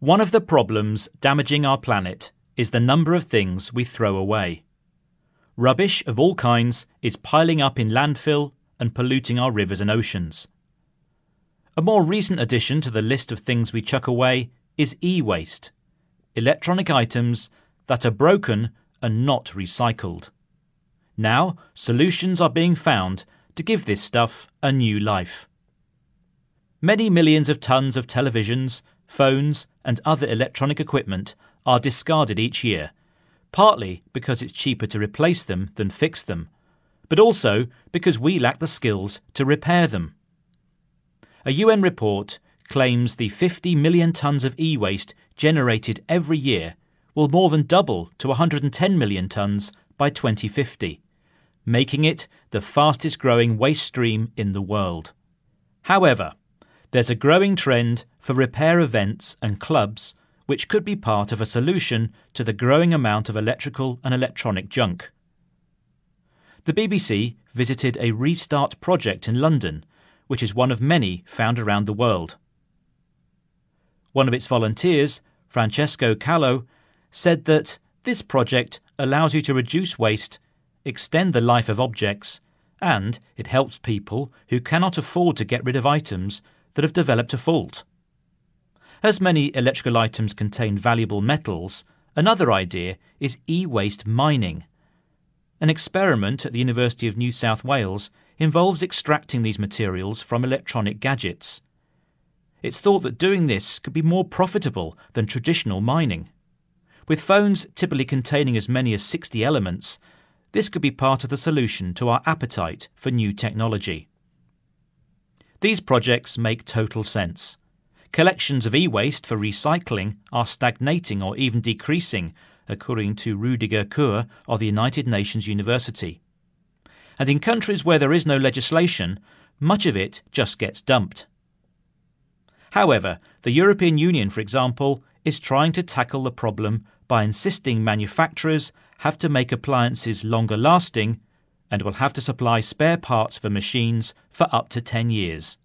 One of the problems damaging our planet is the number of things we throw away. Rubbish of all kinds is piling up in landfill and polluting our rivers and oceans. A more recent addition to the list of things we chuck away is e waste electronic items that are broken and not recycled. Now, solutions are being found to give this stuff a new life. Many millions of tons of televisions, phones, and other electronic equipment are discarded each year, partly because it's cheaper to replace them than fix them, but also because we lack the skills to repair them. A UN report claims the 50 million tons of e waste generated every year will more than double to 110 million tons by 2050 making it the fastest growing waste stream in the world. However, there's a growing trend for repair events and clubs which could be part of a solution to the growing amount of electrical and electronic junk. The BBC visited a restart project in London, which is one of many found around the world. One of its volunteers, Francesco Calo, said that this project allows you to reduce waste extend the life of objects, and it helps people who cannot afford to get rid of items that have developed a fault. As many electrical items contain valuable metals, another idea is e waste mining. An experiment at the University of New South Wales involves extracting these materials from electronic gadgets. It's thought that doing this could be more profitable than traditional mining. With phones typically containing as many as 60 elements, this could be part of the solution to our appetite for new technology. These projects make total sense. Collections of e waste for recycling are stagnating or even decreasing, according to Ruediger Kuehr of the United Nations University. And in countries where there is no legislation, much of it just gets dumped. However, the European Union, for example, is trying to tackle the problem by insisting manufacturers have to make appliances longer lasting and will have to supply spare parts for machines for up to 10 years.